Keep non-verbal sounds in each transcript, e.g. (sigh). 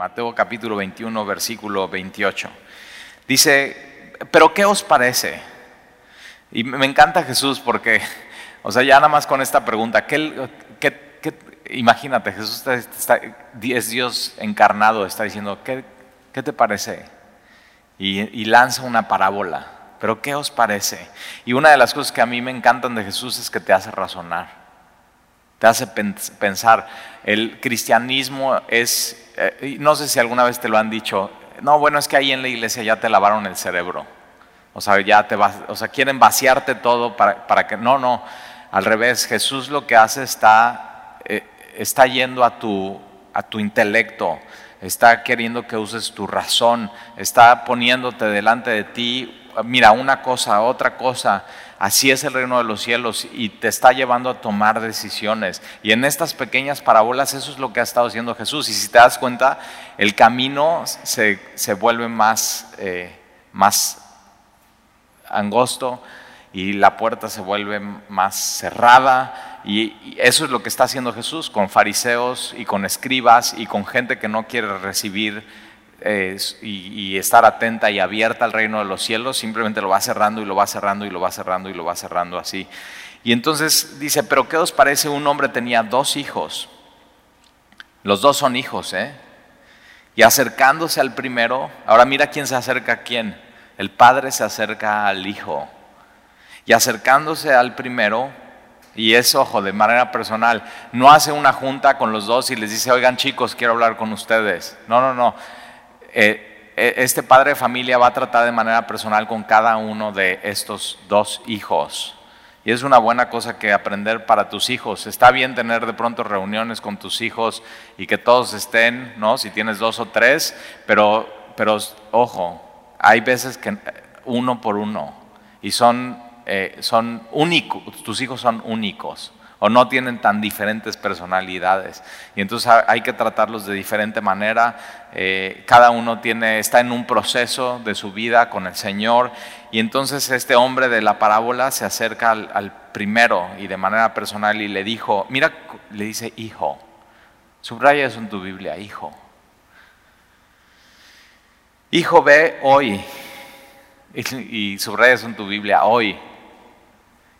Mateo capítulo 21, versículo 28. Dice, pero ¿qué os parece? Y me encanta Jesús porque, (laughs) o sea, ya nada más con esta pregunta, ¿qué, imagínate, Jesús es Dios encarnado, está diciendo, ¿qué, te parece? y lanza una parábola. Pero ¿qué os parece? Y una de las cosas que a mí me encantan de Jesús es que te hace razonar, te hace pensar. El cristianismo es, eh, no sé si alguna vez te lo han dicho, no, bueno, es que ahí en la iglesia ya te lavaron el cerebro. O sea, ya te vas, o sea, quieren vaciarte todo para, para que, no, no, al revés, Jesús lo que hace está, eh, está yendo a tu, a tu intelecto, está queriendo que uses tu razón, está poniéndote delante de ti mira, una cosa, otra cosa, así es el reino de los cielos y te está llevando a tomar decisiones. Y en estas pequeñas parábolas eso es lo que ha estado haciendo Jesús. Y si te das cuenta, el camino se, vuelve más, eh, más angosto y la puerta se vuelve más cerrada. Y eso es lo que está haciendo Jesús con fariseos y con escribas y con gente que no quiere recibir y, estar atenta y abierta al reino de los cielos, simplemente lo va cerrando y lo va cerrando y lo va cerrando y lo va cerrando así. Y entonces dice, pero ¿qué os parece? Un hombre tenía dos hijos. Los dos son hijos, ¿eh? Y acercándose al primero, ahora mira quién se acerca a quién. El padre se acerca al hijo. Y acercándose al primero, y es, ojo, de manera personal, no hace una junta con los dos y les dice, oigan chicos, quiero hablar con ustedes. No, no, no. Eh, eh, este padre de familia va a tratar de manera personal con cada uno de estos dos hijos. Y es una buena cosa que aprender para tus hijos. Está bien tener de pronto reuniones con tus hijos y que todos estén, ¿no? Si tienes dos o tres, pero, pero ojo, hay veces que uno por uno y son, eh, son únicos, tus hijos son únicos o no tienen tan diferentes personalidades. Y entonces hay que tratarlos de diferente manera. Eh, cada uno tiene, está en un proceso de su vida con el Señor. Y entonces este hombre de la parábola se acerca al, primero y de manera personal y le dijo, mira, le dice hijo. Subraya eso en tu Biblia, hijo. Hijo, ve hoy. Y, (laughs) y subraya eso en tu Biblia, hoy.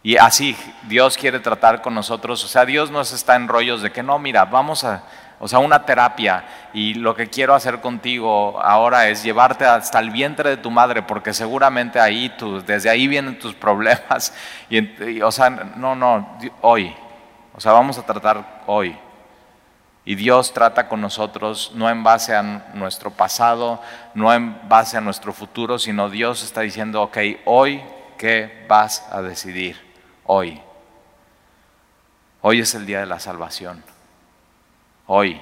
Y así Dios quiere tratar con nosotros. O sea, Dios no está en rollos de que no, mira, vamos a, o sea, una terapia y lo que quiero hacer contigo ahora es llevarte hasta el vientre de tu madre porque seguramente ahí, desde ahí vienen tus problemas. Y, o sea, no, no, hoy. O sea, vamos a tratar hoy. Y Dios trata con nosotros no en base a nuestro pasado, no en base a nuestro futuro, sino Dios está diciendo, ok, hoy, ¿qué vas a decidir? Hoy. Hoy es el día de la salvación. Hoy.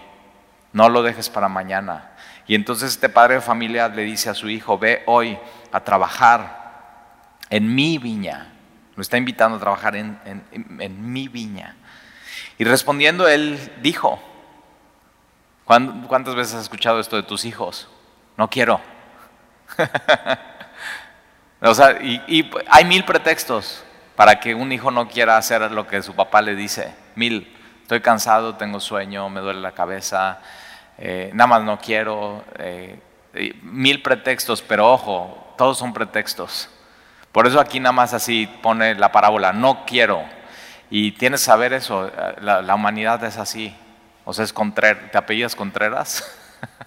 No lo dejes para mañana. Y entonces este padre de familia le dice a su hijo, ve hoy a trabajar en mi viña. Lo está invitando a trabajar en, mi viña. Y respondiendo él dijo, ¿cuántas veces has escuchado esto de tus hijos? No quiero. (laughs) o sea, y hay mil pretextos para que un hijo no quiera hacer lo que su papá le dice. Mil, estoy cansado, tengo sueño, me duele la cabeza, eh, nada más no quiero. Eh, mil pretextos, pero ojo, todos son pretextos. Por eso aquí nada más así pone la parábola, no quiero. Y tienes que saber eso, la, humanidad es así. O sea, es Contreras, ¿te apellidas Contreras?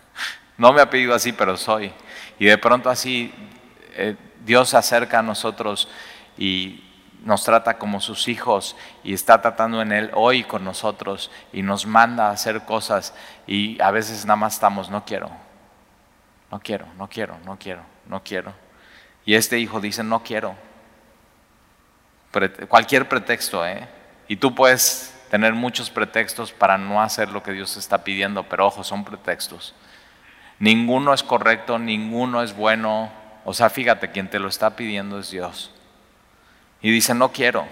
(laughs) no me apellido así, pero soy. Y de pronto así eh, Dios se acerca a nosotros y nos trata como sus hijos y está tratando en Él hoy con nosotros y nos manda a hacer cosas y a veces nada más estamos, no quiero, no quiero, no quiero, no quiero, no quiero. Y este hijo dice, no quiero. cualquier pretexto, ¿eh? Y tú puedes tener muchos pretextos para no hacer lo que Dios está pidiendo, pero ojo, son pretextos. Ninguno es correcto, ninguno es bueno. O sea, fíjate, quien te lo está pidiendo es Dios. Y dice, no quiero.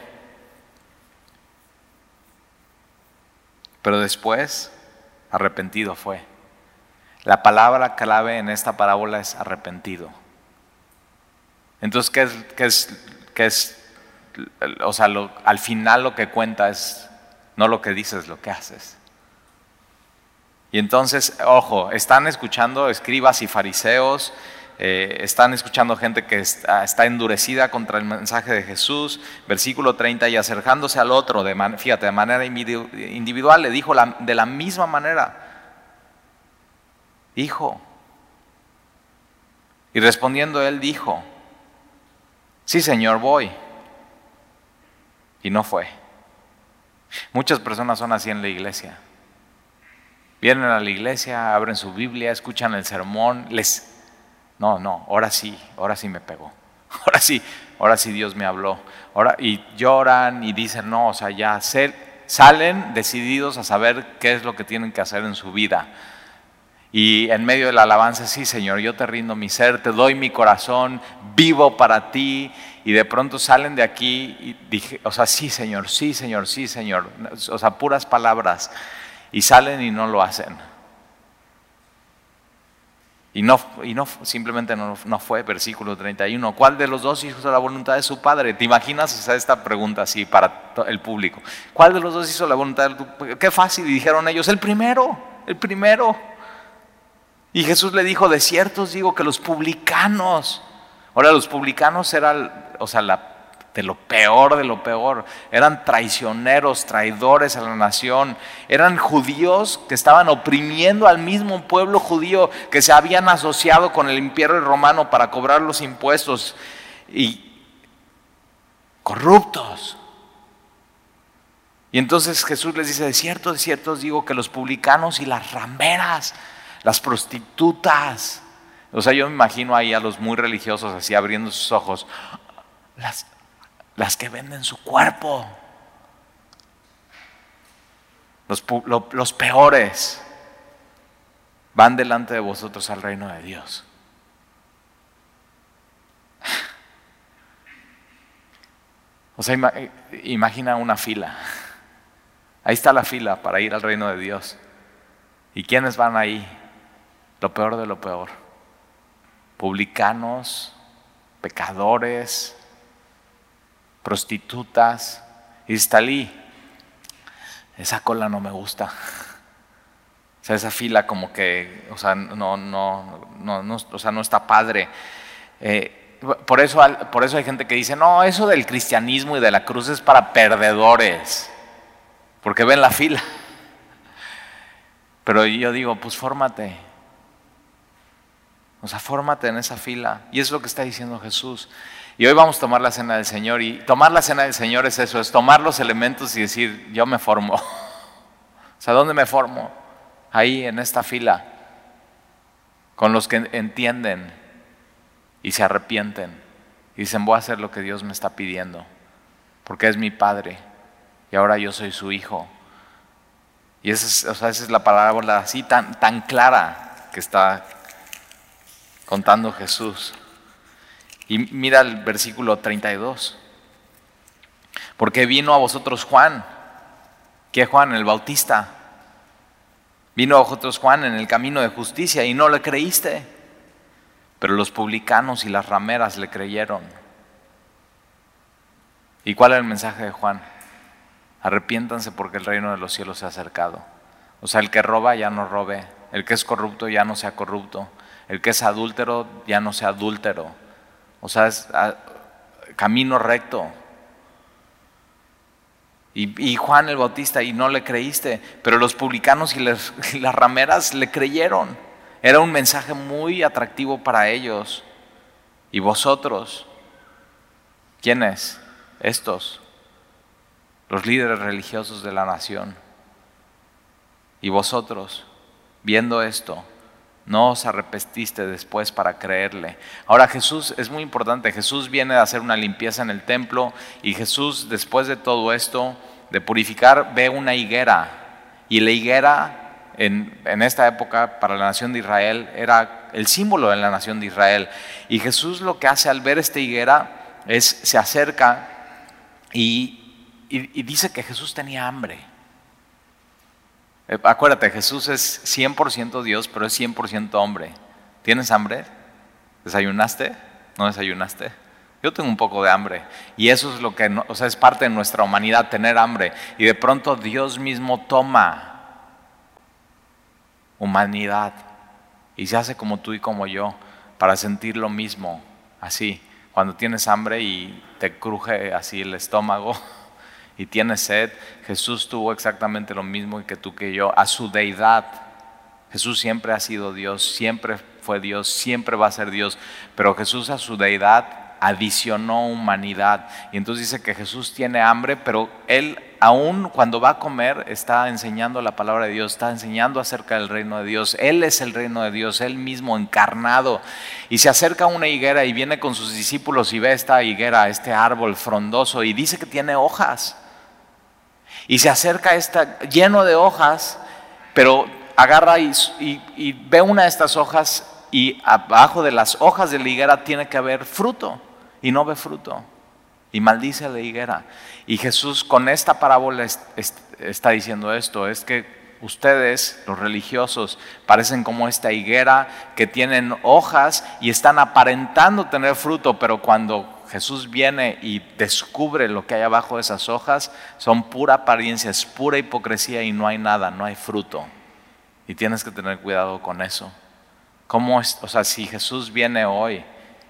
Pero después, arrepentido fue. La palabra clave en esta parábola es arrepentido. Entonces, ¿qué es, qué es, qué es o sea, al final lo que cuenta es no lo que dices, lo que haces. Y entonces, ojo, están escuchando escribas y fariseos, eh, están escuchando gente que está, endurecida contra el mensaje de Jesús. Versículo 30, y acercándose al otro, de fíjate, de manera individual, le dijo de la misma manera, hijo. Y respondiendo él dijo, sí Señor, voy. Y no fue. Muchas personas son así en la iglesia. Vienen a la iglesia, abren su Biblia, escuchan el sermón, les... No, no, ahora sí, ahora sí me pegó. (laughs) Ahora sí, ahora sí Dios me habló. Ahora, y lloran y dicen, no, o sea, ya salen decididos a saber qué es lo que tienen que hacer en su vida. Y en medio de la alabanza, sí, Señor, yo te rindo mi ser, te doy mi corazón, vivo para ti. Y de pronto salen de aquí y dije, o sea, sí, Señor, sí, Señor, sí, Señor. O sea, puras palabras y salen y no lo hacen. Y no, y no simplemente no, fue, versículo 31. ¿Cuál de los dos hizo la voluntad de su padre? ¿Te imaginas esta pregunta así para el público? ¿Cuál de los dos hizo la voluntad de tu padre? Qué fácil, dijeron ellos, el primero, el primero. Y Jesús le dijo, de cierto os digo que los publicanos, ahora los publicanos eran, o sea, la de lo peor de lo peor. Eran traicioneros, traidores a la nación. Eran judíos que estaban oprimiendo al mismo pueblo judío que se habían asociado con el imperio romano para cobrar los impuestos. Y corruptos. Y entonces Jesús les dice, de cierto, de cierto os digo que los publicanos y las ramberas, las prostitutas, o sea, yo me imagino ahí a los muy religiosos así abriendo sus ojos, las, las que venden su cuerpo. Los, peores van delante de vosotros al reino de Dios. (laughs) O sea, imagina una fila. Ahí está la fila para ir al reino de Dios. ¿Y quiénes van ahí? Lo peor de lo peor. Publicanos, pecadores, prostitutas. Y Stalí, esa cola no me gusta. O sea, esa fila como que, o sea, no, no, no, o sea, no está padre. Eh, por, eso, por eso hay gente que dice, no, eso del cristianismo y de la cruz es para perdedores, porque ven la fila. Pero yo digo, pues fórmate. O sea, fórmate en esa fila. Y es lo que está diciendo Jesús. Y hoy vamos a tomar la cena del Señor. Y tomar la cena del Señor es eso, es tomar los elementos y decir, yo me formo. (laughs) O sea, ¿dónde me formo? Ahí, en esta fila. Con los que entienden y se arrepienten. Y dicen, voy a hacer lo que Dios me está pidiendo. Porque es mi Padre. Y ahora yo soy su Hijo. Y esa es, esa es la palabra así tan, tan clara que está contando Jesús. Y mira el versículo 32. Porque vino a vosotros Juan. ¿Qué Juan? El Bautista. Vino a vosotros Juan en el camino de justicia y no le creíste. Pero los publicanos y las rameras le creyeron. ¿Y cuál era el mensaje de Juan? Arrepiéntanse porque el reino de los cielos se ha acercado. O sea, el que roba ya no robe, el que es corrupto ya no sea corrupto, el que es adúltero ya no sea adúltero o sea, es ah, camino recto. Y, Juan el Bautista, y no le creíste, pero los publicanos y (laughs) las, rameras le creyeron. Era un mensaje muy atractivo para ellos. ¿Y vosotros? ¿Quiénes? Estos, los líderes religiosos de la nación. ¿Y vosotros, viendo esto, no os arrepentiste después para creerle. Ahora Jesús es muy importante, Jesús viene a hacer una limpieza en el templo y Jesús después de todo esto, de purificar, ve una higuera y la higuera en, en, esta época para la nación de Israel era el símbolo de la nación de Israel. Y Jesús lo que hace al ver esta higuera es se acerca y, y dice que Jesús tenía hambre. Eh, acuérdate, Jesús es 100% Dios, pero es 100% hombre. ¿Tienes hambre? ¿Desayunaste? ¿No desayunaste? Yo tengo un poco de hambre. Y eso es lo que, o sea, es parte de nuestra humanidad, tener hambre. Y de pronto Dios mismo toma humanidad, y se hace como tú y como yo, para sentir lo mismo, así, cuando tienes hambre y te cruje así el estómago (laughs) y tienes sed, Jesús tuvo exactamente lo mismo que tú que yo, a su deidad. Jesús siempre ha sido Dios, siempre fue Dios, siempre va a ser Dios, pero Jesús a su deidad adicionó humanidad. Y entonces dice que Jesús tiene hambre, pero él aún cuando va a comer está enseñando la palabra de Dios, está enseñando acerca del reino de Dios. Él es el reino de Dios, él mismo encarnado. Y se acerca a una higuera y viene con sus discípulos y ve esta higuera, este árbol frondoso y dice que tiene hojas. Y se acerca esta lleno de hojas, pero agarra y, y ve una de estas hojas y abajo de las hojas de la higuera tiene que haber fruto y no ve fruto. Y maldice a la higuera. Y Jesús con esta parábola está diciendo esto, es que ustedes, los religiosos, parecen como esta higuera que tienen hojas y están aparentando tener fruto, pero cuando Jesús viene y descubre lo que hay abajo de esas hojas, son pura apariencia, es pura hipocresía y no hay nada, no hay fruto. Y tienes que tener cuidado con eso. ¿Cómo es? O sea, si Jesús viene hoy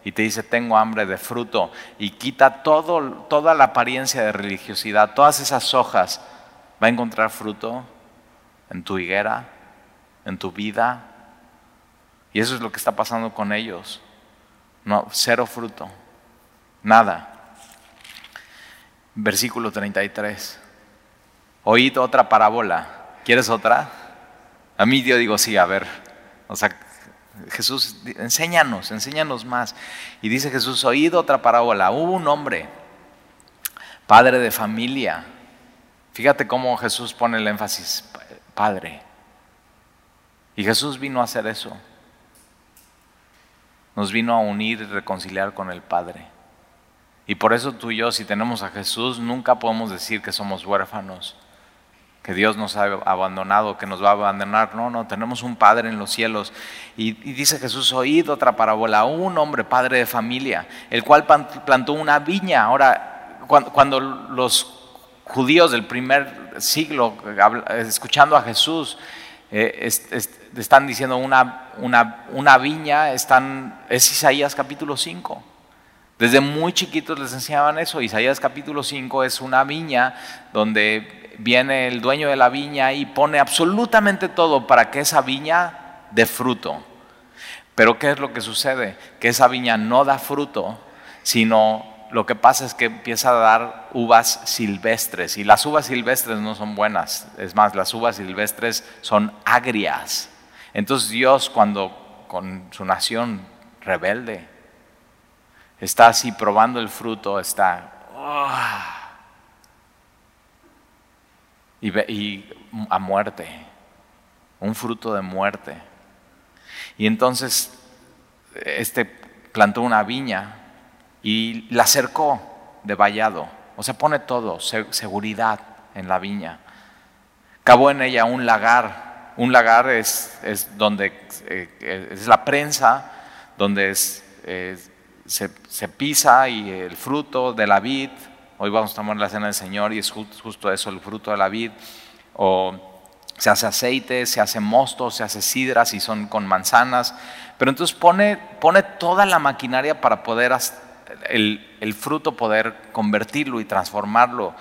y te dice tengo hambre de fruto y quita todo, toda la apariencia de religiosidad, todas esas hojas, va a encontrar fruto en tu higuera, en tu vida. Y eso es lo que está pasando con ellos. No, cero fruto, nada. Versículo 33. Oíd otra parábola. ¿Quieres otra? A mí yo digo sí, a ver. O sea, Jesús, enséñanos, enséñanos más. Y dice Jesús, oído otra parábola. Hubo un hombre, padre de familia. Fíjate cómo Jesús pone el énfasis, padre. Y Jesús vino a hacer eso. Nos vino a unir y reconciliar con el Padre. Y por eso tú y yo, si tenemos a Jesús, nunca podemos decir que somos huérfanos que Dios nos ha abandonado, que nos va a abandonar. No, no, tenemos un Padre en los cielos. Y, dice Jesús, oíd otra parábola, un hombre, padre de familia, el cual plantó una viña. Ahora, cuando, los judíos del primer siglo, escuchando a Jesús, eh, están diciendo una, una, una viña, están, es Isaías capítulo 5. Desde muy chiquitos les enseñaban eso. Isaías capítulo 5 es una viña donde viene el dueño de la viña y pone absolutamente todo para que esa viña dé fruto. Pero ¿qué es lo que sucede? Que esa viña no da fruto, sino lo que pasa es que empieza a dar uvas silvestres y las uvas silvestres no son buenas, es más, las uvas silvestres son agrias. Entonces Dios cuando con su nación rebelde está así probando el fruto, está... ¡ah! y, a muerte, un fruto de muerte. Y entonces este plantó una viña y la cercó de vallado, o sea, pone todo, seguridad en la viña. Cavó en ella un lagar, un lagar es, es donde eh, es la prensa, donde se, se, pisa y el fruto de la vid Hoy vamos a tomar la cena del Señor y es justo eso, el fruto de la vid. O se hace aceite, se hace mosto, se hace sidras y son con manzanas. Pero entonces pone, pone toda la maquinaria para poder el, fruto poder convertirlo y transformarlo.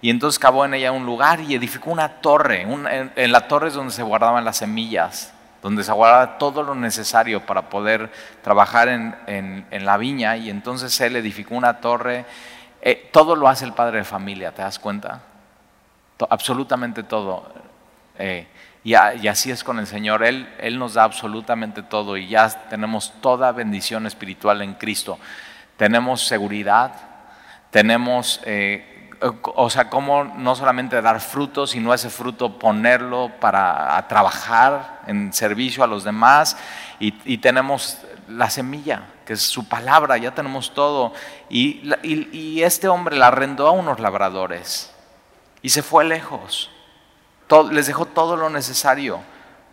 Y entonces cavó en ella un lugar y edificó una torre. en, la torre es donde se guardaban las semillas, donde se guardaba todo lo necesario para poder trabajar en, la viña. Y entonces él edificó una torre eh, todo lo hace el padre de familia, ¿te das cuenta? absolutamente todo. Eh, y, así es con el Señor. Él, Él nos da absolutamente todo y ya tenemos toda bendición espiritual en Cristo. Tenemos seguridad, tenemos, eh, o sea, cómo no solamente dar fruto, sino ese fruto ponerlo para trabajar en servicio a los demás. y tenemos la semilla que es su palabra, ya tenemos todo. Y, este hombre la arrendó a unos labradores y se fue lejos. les dejó todo lo necesario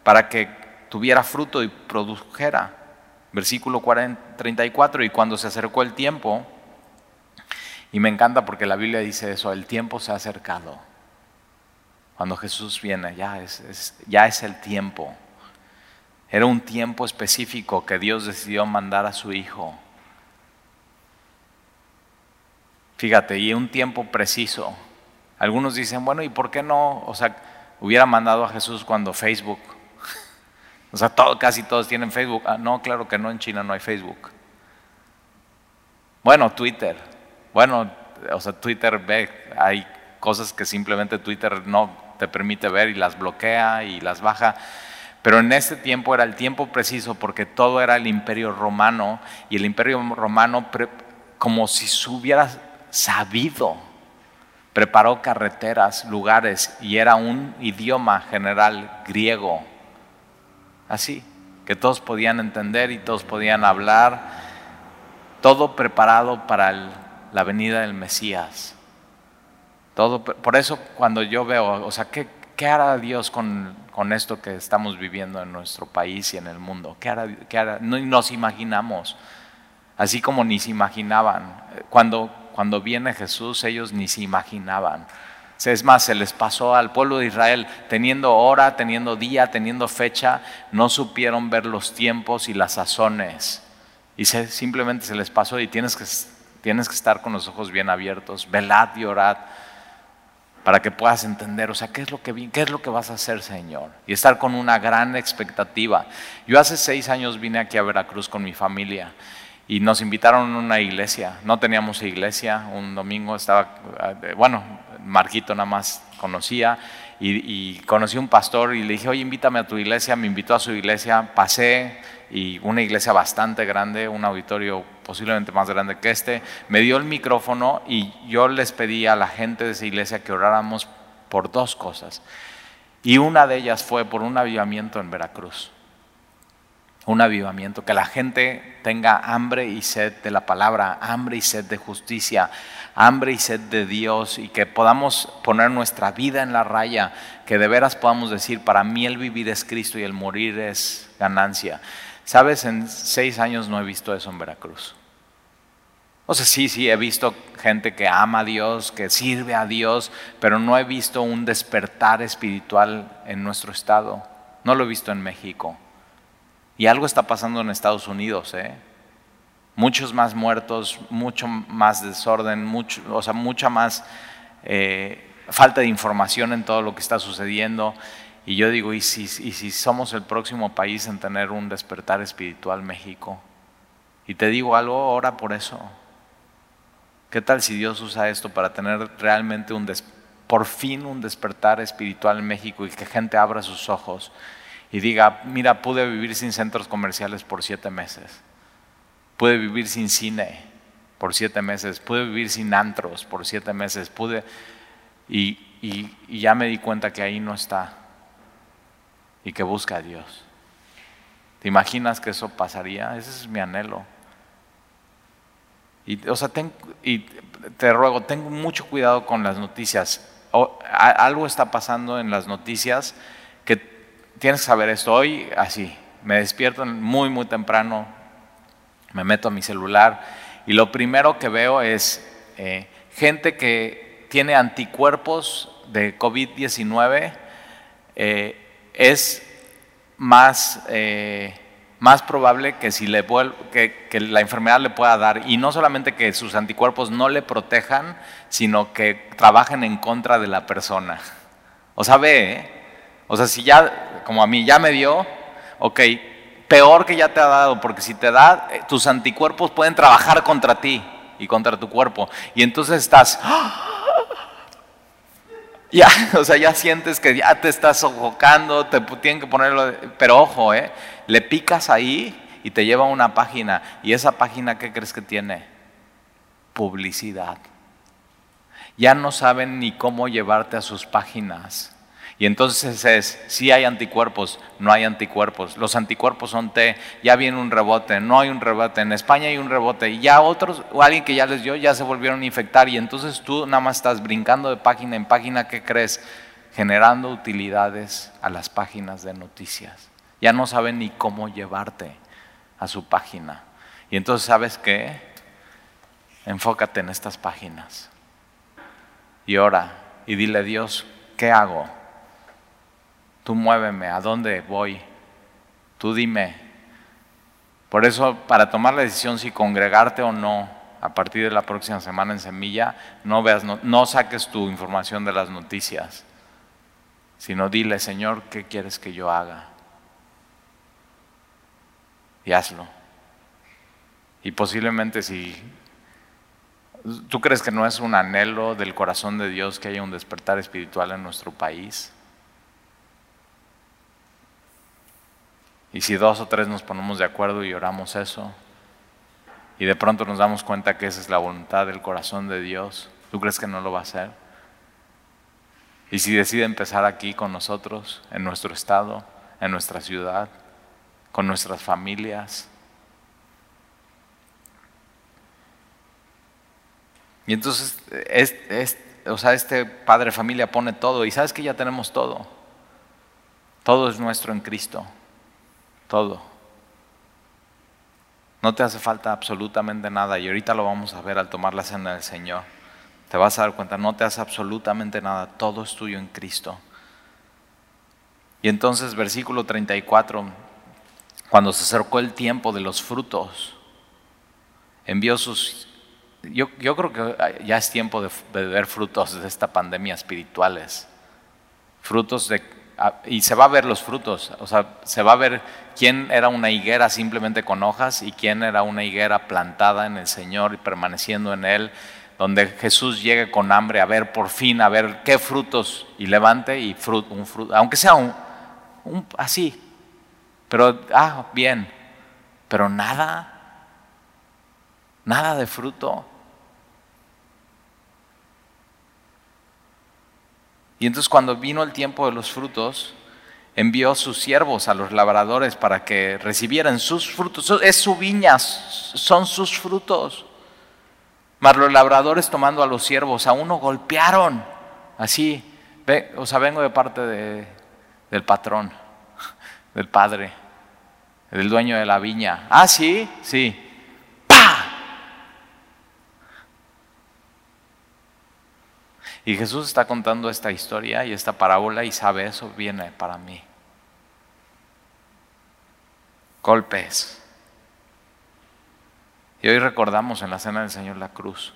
para que tuviera fruto y produjera. Versículo 34, y cuando se acercó el tiempo, y me encanta porque la Biblia dice eso, el tiempo se ha acercado. Cuando Jesús viene, ya es, ya es el tiempo. Era un tiempo específico que Dios decidió mandar a su Hijo. Fíjate, y un tiempo preciso. Algunos dicen, bueno, ¿y por qué no? O sea, hubiera mandado a Jesús cuando Facebook. O sea, todo, casi todos tienen Facebook. Ah, no, claro que no, en China no hay Facebook. Bueno, Twitter. Bueno, o sea, Twitter ve, hay cosas que simplemente Twitter no te permite ver y las bloquea y las baja. Pero en ese tiempo era el tiempo preciso porque todo era el imperio romano y el imperio romano como si hubiera sabido, preparó carreteras, lugares y era un idioma general griego, así, que todos podían entender y todos podían hablar, todo preparado para la venida del Mesías. Todo, por eso cuando yo veo, o sea, ¿qué, qué hará Dios con, con esto que estamos viviendo en nuestro país y en el mundo. ¿Qué hará, No nos imaginamos, así como ni se imaginaban. Cuando, cuando viene Jesús, ellos ni se imaginaban. Es más, se les pasó al pueblo de Israel, teniendo hora, teniendo día, teniendo fecha, no supieron ver los tiempos y las sazones. Y simplemente se les pasó y tienes que, tienes que estar con los ojos bien abiertos, velad y orad para que puedas entender, o sea, ¿qué es, lo que, qué es lo que vas a hacer, Señor? Y estar con una gran expectativa. Yo hace seis años vine aquí a Veracruz con mi familia y nos invitaron a una iglesia. No teníamos iglesia, un domingo estaba, eh, bueno, Marquito nada más conocía y, y conocí un pastor y le dije, oye, invítame a tu iglesia, me invitó a su iglesia, pasé y una iglesia bastante grande, un auditorio posiblemente más grande que este, me dio el micrófono y yo les pedí a la gente de esa iglesia que oráramos por dos cosas. Y una de ellas fue por un avivamiento en Veracruz. Un avivamiento, que la gente tenga hambre y sed de la palabra, hambre y sed de justicia, hambre y sed de Dios y que podamos poner nuestra vida en la raya, que de veras podamos decir, para mí el vivir es Cristo y el morir es ganancia. Sabes, en seis años no he visto eso en Veracruz. O sea, sí, sí, he visto gente que ama a Dios, que sirve a Dios, pero no he visto un despertar espiritual en nuestro estado. No lo he visto en México. Y algo está pasando en Estados Unidos, ¿eh? Muchos más muertos, mucho más desorden, o sea, mucha más eh, falta de información en todo lo que está sucediendo. Y yo digo, ¿y si, ¿y si somos el próximo país en tener un despertar espiritual México? Y te digo algo, ora por eso. ¿Qué tal si Dios usa esto para tener realmente un por fin un despertar espiritual en México y que gente abra sus ojos y diga, mira, pude vivir sin centros comerciales por siete meses, pude vivir sin cine por siete meses, pude vivir sin antros por siete meses, pude, y, ya me di cuenta que ahí no está y que busca a Dios. ¿Te imaginas que eso pasaría? Ese es mi anhelo. Y, o sea, te ruego, tengo mucho cuidado con las noticias. algo está pasando en las noticias tienes que saber esto. Hoy, así, me despierto muy, muy temprano, me meto a mi celular y lo primero que veo es eh, gente que tiene anticuerpos de COVID-19. Eh, es más, eh, más probable que, si le que, que, la enfermedad le pueda dar. Y no solamente que sus anticuerpos no le protejan, sino que trabajen en contra de la persona. O sea, ve, ¿eh? O sea, si ya, como a mí ya me dio, ok, peor que ya te ha dado, porque si te da, eh, tus anticuerpos pueden trabajar contra ti y contra tu cuerpo. Y entonces estás... (gasps) Ya, (laughs) o sea, ya sientes que ya te estás sofocando, te tienen que ponerlo, pero ojo, ¿eh? le picas ahí y te lleva a una página. ¿Y esa página qué crees que tiene? Publicidad. Ya no saben ni cómo llevarte a sus páginas. Y entonces es, si hay anticuerpos, no hay anticuerpos. Los anticuerpos son T, ya viene un rebote, no hay un rebote. En España hay un rebote. Y ya otros, o alguien que ya les dio, ya se volvieron a infectar. Y entonces tú nada más estás brincando de página en página, ¿qué crees? Generando utilidades a las páginas de noticias. Ya no saben ni cómo llevarte a su página. Y entonces, ¿sabes qué? Enfócate en estas páginas. Y ora y dile a Dios, ¿qué hago? Tú muéveme, ¿a dónde voy? Tú dime. Por eso, para tomar la decisión si congregarte o no a partir de la próxima semana en Semilla, no veas, no, saques tu información de las noticias, sino dile, Señor, ¿qué quieres que yo haga? Y hazlo. Y posiblemente si tú crees que no es un anhelo del corazón de Dios que haya un despertar espiritual en nuestro país, Y si dos o tres nos ponemos de acuerdo y oramos eso, y de pronto nos damos cuenta que esa es la voluntad del corazón de Dios, ¿tú crees que no lo va a hacer? Y si decide empezar aquí con nosotros, en nuestro estado, en nuestra ciudad, con nuestras familias. Y entonces, o sea, este padre familia pone todo, y sabes que ya tenemos todo. Todo es nuestro en Cristo todo. No te hace falta absolutamente nada y ahorita lo vamos a ver al tomar la cena del Señor. Te vas a dar cuenta, no te hace absolutamente nada, todo es tuyo en Cristo. Y entonces versículo 34, cuando se acercó el tiempo de los frutos, envió sus... Yo, yo creo que ya es tiempo de, de ver frutos de esta pandemia espirituales, frutos de y se va a ver los frutos, o sea, se va a ver quién era una higuera simplemente con hojas y quién era una higuera plantada en el Señor y permaneciendo en Él, donde Jesús llegue con hambre a ver por fin, a ver qué frutos y levante y un fruto, aunque sea un, un así, pero, ah, bien, pero nada, nada de fruto. Y entonces cuando vino el tiempo de los frutos, envió sus siervos a los labradores para que recibieran sus frutos. Es su viña, son sus frutos. Mas los labradores tomando a los siervos, a uno golpearon, así, o sea, vengo de parte de, del patrón, (laughs) del padre, del dueño de la viña. Ah, sí, sí. Y Jesús está contando esta historia y esta parábola y sabe eso viene para mí. Golpes. Y hoy recordamos en la cena del Señor la cruz.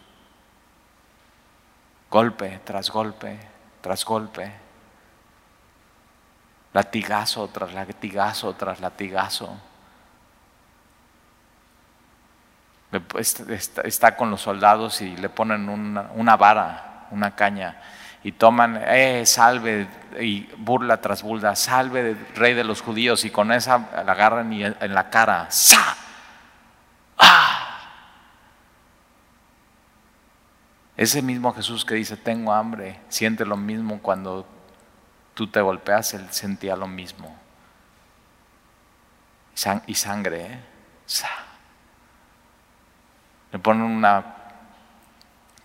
Golpe tras golpe, tras golpe. Latigazo tras latigazo tras latigazo. Está con los soldados y le ponen una, una vara una caña y toman, eh, salve, y burla tras burla, salve rey de los judíos, y con esa la agarran y en la cara, ¡sa! ¡Ah! Ese mismo Jesús que dice, tengo hambre, siente lo mismo cuando tú te golpeas, él sentía lo mismo. Y sangre, ¿eh? Le ponen una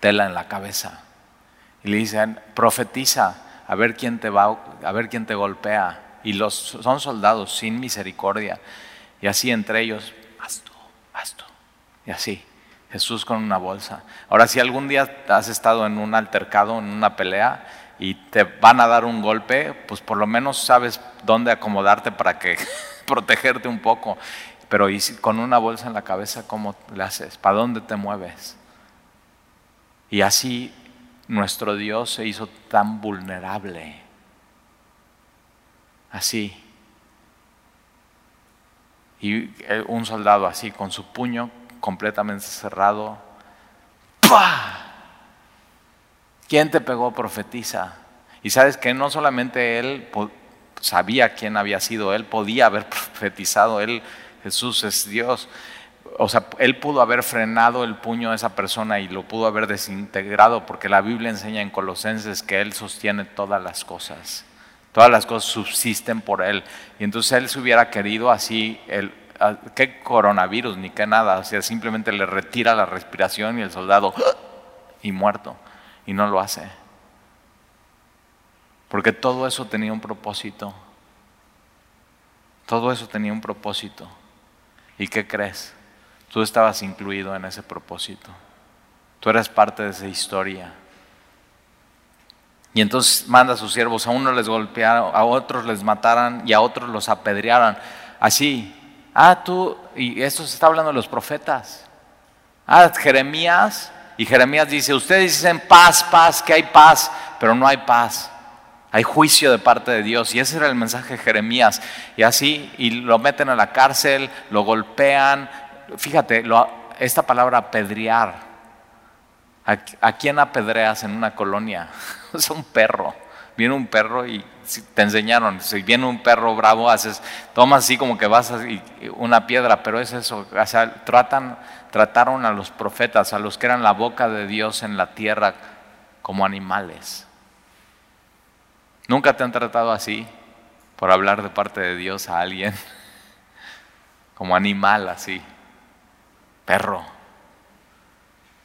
tela en la cabeza y le dicen, profetiza, a ver quién te va, a ver quién te golpea. Y los son soldados sin misericordia. Y así entre ellos, haz tú, haz tú. Y así, Jesús con una bolsa. Ahora, si algún día has estado en un altercado, en una pelea, y te van a dar un golpe, pues por lo menos sabes dónde acomodarte para que (laughs) protegerte un poco. Pero y con una bolsa en la cabeza, ¿cómo le haces? ¿Para dónde te mueves? Y así nuestro Dios se hizo tan vulnerable. Así. Y eh, un soldado así, con su puño completamente cerrado. ¡Pah! ¿Quién te pegó? Profetiza. Y sabes que no solamente él sabía quién había sido, él podía haber (laughs) profetizado, él, Jesús es Dios o sea, él pudo haber frenado el puño a esa persona y lo pudo haber desintegrado, porque la Biblia enseña en Colosenses que él sostiene todas las cosas. Todas las cosas subsisten por él. Y entonces él se hubiera querido así, el, ¿qué coronavirus? Ni qué nada. O sea, simplemente le retira la respiración y el soldado, y muerto. Y no lo hace. Porque todo eso tenía un propósito. Todo eso tenía un propósito. ¿Y qué crees? Tú estabas incluido en ese propósito. Tú eras parte de esa historia. Y entonces manda a sus siervos, a unos les golpearon, a otros les mataran y a otros los apedrearan. así. Ah, tú, y esto se está hablando de los profetas. Ah, Jeremías, y Jeremías dice, ustedes dicen paz, paz, que hay paz, pero no hay paz. Hay juicio de parte de Dios. Y ese era el mensaje de Jeremías. Y así, y lo meten a la cárcel, lo golpean. Fíjate, esta palabra apedrear. ¿A, ¿A quién apedreas en una colonia? (laughs) es un perro. Viene un perro y te enseñaron, si viene un perro bravo, haces, tomas así como que vas a una piedra, pero es eso, tratan, trataron a los profetas, a los que eran la boca de Dios en la tierra, como animales. ¿Nunca te han tratado así por hablar de parte de Dios a alguien? (laughs) Como animal así, perro.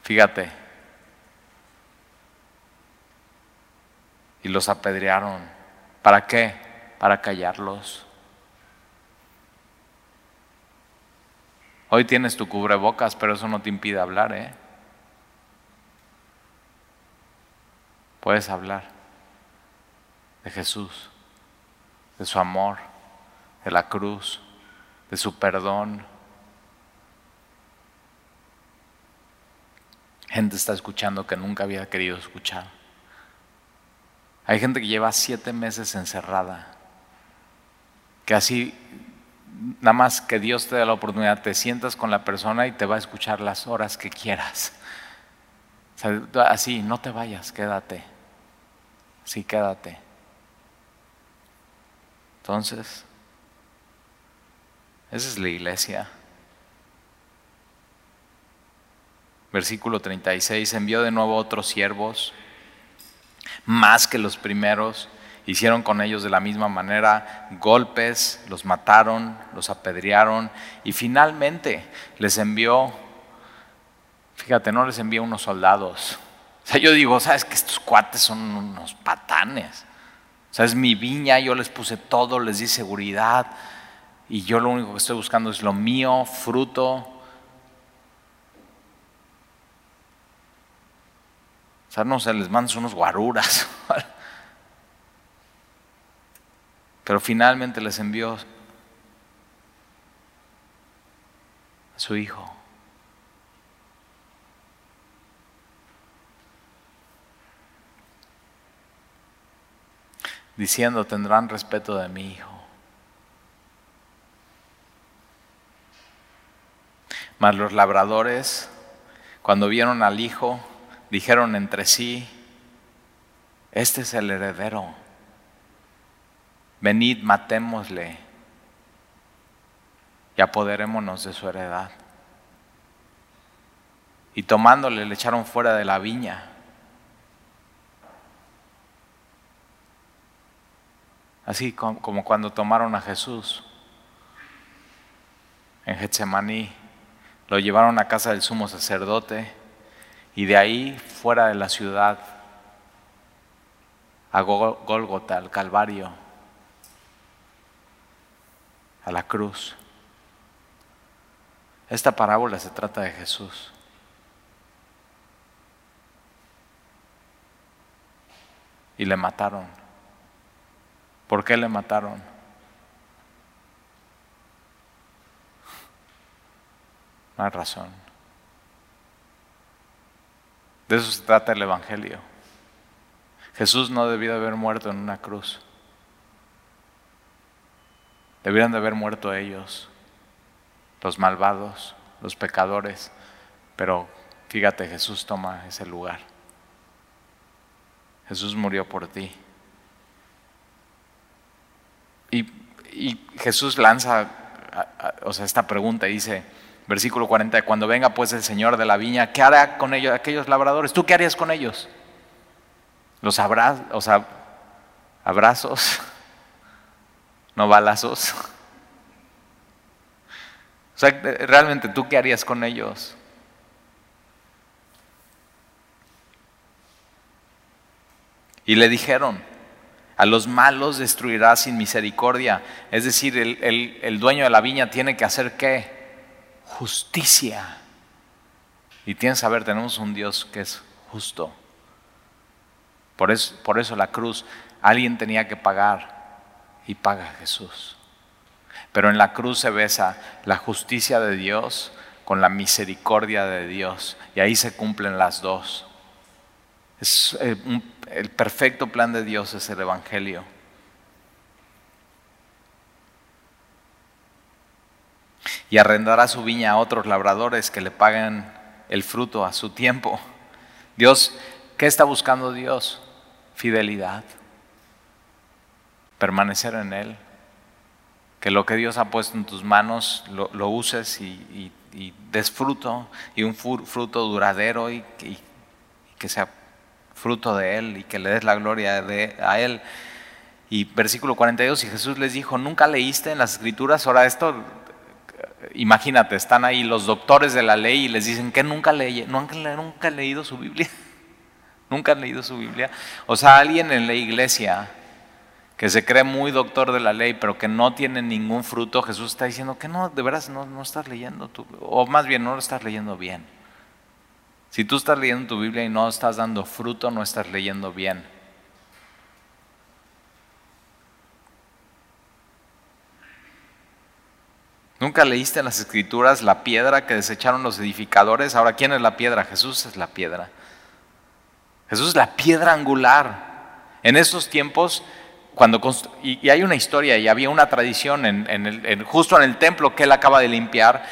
Fíjate. Y los apedrearon. ¿Para qué? Para callarlos. Hoy tienes tu cubrebocas, pero eso no te impide hablar, ¿eh? Puedes hablar de Jesús, de su amor, de la cruz, de su perdón. Gente está escuchando que nunca había querido escuchar. Hay gente que lleva siete meses encerrada, que así, nada más que Dios te dé la oportunidad, te sientas con la persona y te va a escuchar las horas que quieras. así, no te vayas, quédate. Sí, quédate. Entonces, esa es la iglesia. Versículo 36, envió de nuevo otros siervos más que los primeros. Hicieron con ellos de la misma manera golpes, los mataron, los apedrearon y finalmente les envió, fíjate, no les envió unos soldados. O sea, yo digo, sabes que estos cuates son unos patanes. O sea, es mi viña, yo les puse todo, les di seguridad y yo lo único que estoy buscando es lo mío, fruto, O sea, no se les mandan unos guaruras. (laughs) Pero finalmente les envió a su hijo. Diciendo, tendrán respeto de mi hijo. Mas los labradores, cuando vieron al hijo, dijeron entre sí, este es el heredero, venid, matémosle y apoderémonos de su heredad. Y tomándole le echaron fuera de la viña. Así como cuando tomaron a Jesús en Getsemaní, lo llevaron a casa del sumo sacerdote y de ahí fuera de la ciudad a Gólgota, al Calvario, a la cruz. Esta parábola se trata de Jesús. Y le mataron. ¿Por qué le mataron? No hay razón. De eso se trata el Evangelio. Jesús no debió haber muerto en una cruz. Debieron de haber muerto ellos, los malvados, los pecadores. Pero fíjate, Jesús toma ese lugar. Jesús murió por ti. Y, Jesús lanza o sea, esta pregunta y dice, Versículo 40, cuando venga pues el Señor de la viña, ¿qué hará con ellos, aquellos labradores? ¿Tú qué harías con ellos? ¿Los abrazos? O sea, abrazos, (laughs) no balazos. (laughs) O sea, realmente, ¿tú qué harías con ellos? Y le dijeron, a los malos destruirá sin misericordia. Es decir, el, el dueño de la viña tiene que hacer qué? Justicia. Y tienes que saber, tenemos un Dios que es justo. Por eso, por eso la cruz, alguien tenía que pagar y paga Jesús. Pero en la cruz se besa la justicia de Dios con la misericordia de Dios. Y ahí se cumplen las dos. Es, eh, el perfecto plan de Dios es el Evangelio. Y arrendará su viña a otros labradores que le paguen el fruto a su tiempo. Dios, ¿qué está buscando Dios? Fidelidad. Permanecer en Él. Que lo que Dios ha puesto en tus manos lo, uses y, des fruto y un fruto duradero y, que sea fruto de Él y que le des la gloria a Él. Y versículo 42, y Jesús les dijo, ¿nunca leíste en las escrituras? Ahora esto imagínate, están ahí los doctores de la ley y les dicen que nunca, lee, nunca, nunca han leído su Biblia. (laughs) nunca han leído su Biblia. O sea, alguien en la iglesia que se cree muy doctor de la ley, pero que no tiene ningún fruto, Jesús está diciendo que no, de veras no, no estás leyendo, tu, o más bien no lo estás leyendo bien. Si tú estás leyendo tu Biblia y no estás dando fruto, no estás leyendo bien. ¿Nunca leíste en las escrituras la piedra que desecharon los edificadores? Ahora, ¿quién es la piedra? Jesús es la piedra. Jesús es la piedra angular. En estos tiempos, cuando y, hay una historia y había una tradición en, justo en el templo que él acaba de limpiar,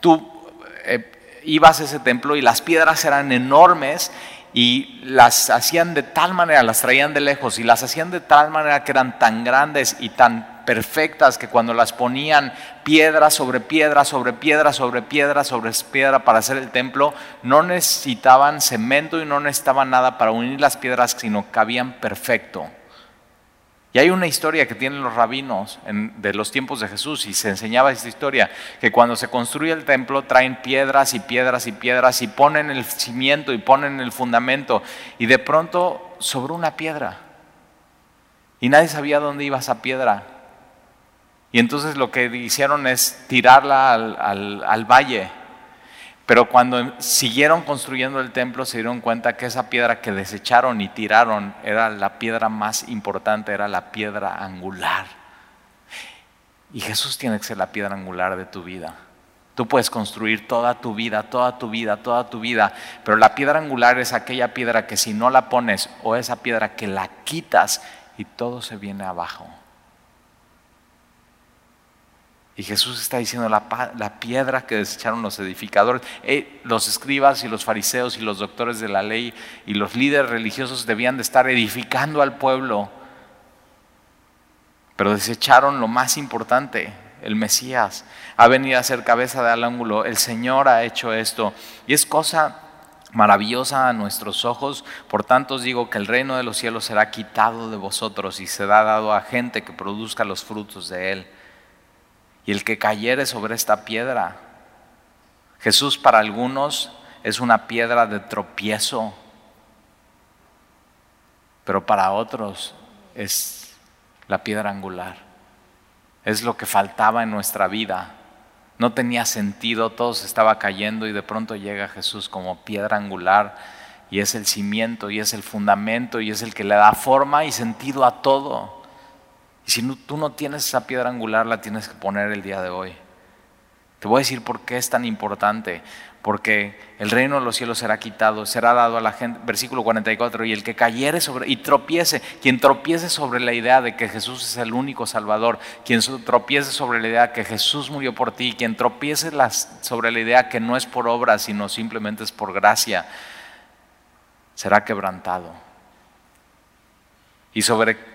tú eh, ibas a ese templo y las piedras eran enormes y las hacían de tal manera, las traían de lejos y las hacían de tal manera que eran tan grandes y tan perfectas que cuando las ponían piedra sobre piedra, sobre piedra, sobre piedra, sobre piedra para hacer el templo, no necesitaban cemento y no necesitaban nada para unir las piedras, sino cabían perfecto. Y hay una historia que tienen los rabinos de los tiempos de Jesús y se enseñaba esta historia, que cuando se construye el templo traen piedras y piedras y piedras y ponen el cimiento y ponen el fundamento y de pronto sobre una piedra. Y nadie sabía dónde iba esa piedra. Y entonces lo que hicieron es tirarla al, valle. Pero cuando siguieron construyendo el templo se dieron cuenta que esa piedra que desecharon y tiraron era la piedra más importante, era la piedra angular. Y Jesús tiene que ser la piedra angular de tu vida. Tú puedes construir toda tu vida, toda tu vida, toda tu vida, pero la piedra angular es aquella piedra que si no la pones o esa piedra que la quitas y todo se viene abajo. Y Jesús está diciendo la, piedra que desecharon los edificadores. Eh, los escribas y los fariseos y los doctores de la ley y los líderes religiosos debían de estar edificando al pueblo. Pero desecharon lo más importante, el Mesías. Ha venido a ser cabeza de al ángulo. El Señor ha hecho esto. Y es cosa maravillosa a nuestros ojos. Por tanto os digo que el reino de los cielos será quitado de vosotros y será dado a gente que produzca los frutos de él y el que cayere sobre esta piedra. Jesús para algunos es una piedra de tropiezo, pero para otros es la piedra angular. Es lo que faltaba en nuestra vida. No tenía sentido, todo se estaba cayendo y de pronto llega Jesús como piedra angular y es el cimiento y es el fundamento y es el que le da forma y sentido a todo. Si tú no tienes esa piedra angular, la tienes que poner el día de hoy. Te voy a decir por qué es tan importante. Porque el reino de los cielos será quitado, será dado a la gente, versículo 44, y el que cayere sobre, y tropiece, quien tropiece sobre la idea de que Jesús es el único Salvador, quien tropiece sobre la idea de que Jesús murió por ti, quien tropiece sobre la idea que no es por obra, sino simplemente es por gracia, será quebrantado. Y sobre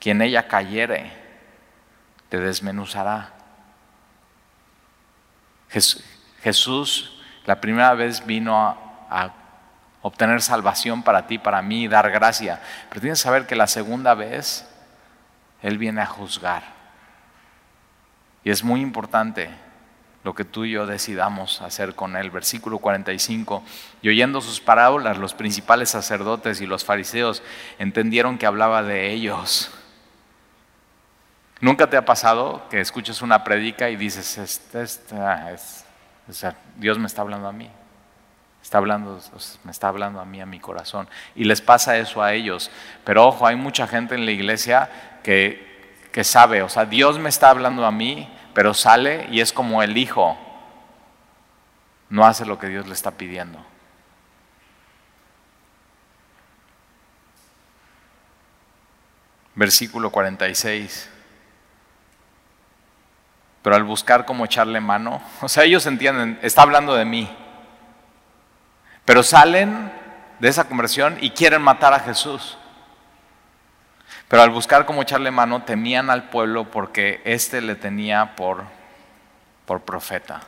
quien ella cayere, te desmenuzará. Jesús la primera vez vino a, obtener salvación para ti, para mí, dar gracia. Pero tienes que saber que la segunda vez Él viene a juzgar. Y es muy importante lo que tú y yo decidamos hacer con Él. Versículo 45. Y oyendo sus parábolas, los principales sacerdotes y los fariseos entendieron que hablaba de ellos. ¿Nunca te ha pasado que escuches una predica y dices, este, este, ah, Dios me está hablando a mí? Está hablando, me está hablando a mí, a mi corazón. Y les pasa eso a ellos. Pero ojo, hay mucha gente en la iglesia que, que sabe, o sea, Dios me está hablando a mí, pero sale y es como el hijo, no hace lo que Dios le está pidiendo. Versículo 46. Pero al buscar cómo echarle mano, (laughs) o sea, ellos entienden, está hablando de mí, pero salen de esa conversión y quieren matar a Jesús. Pero al buscar cómo echarle mano, temían al pueblo porque éste le tenía por, por profeta.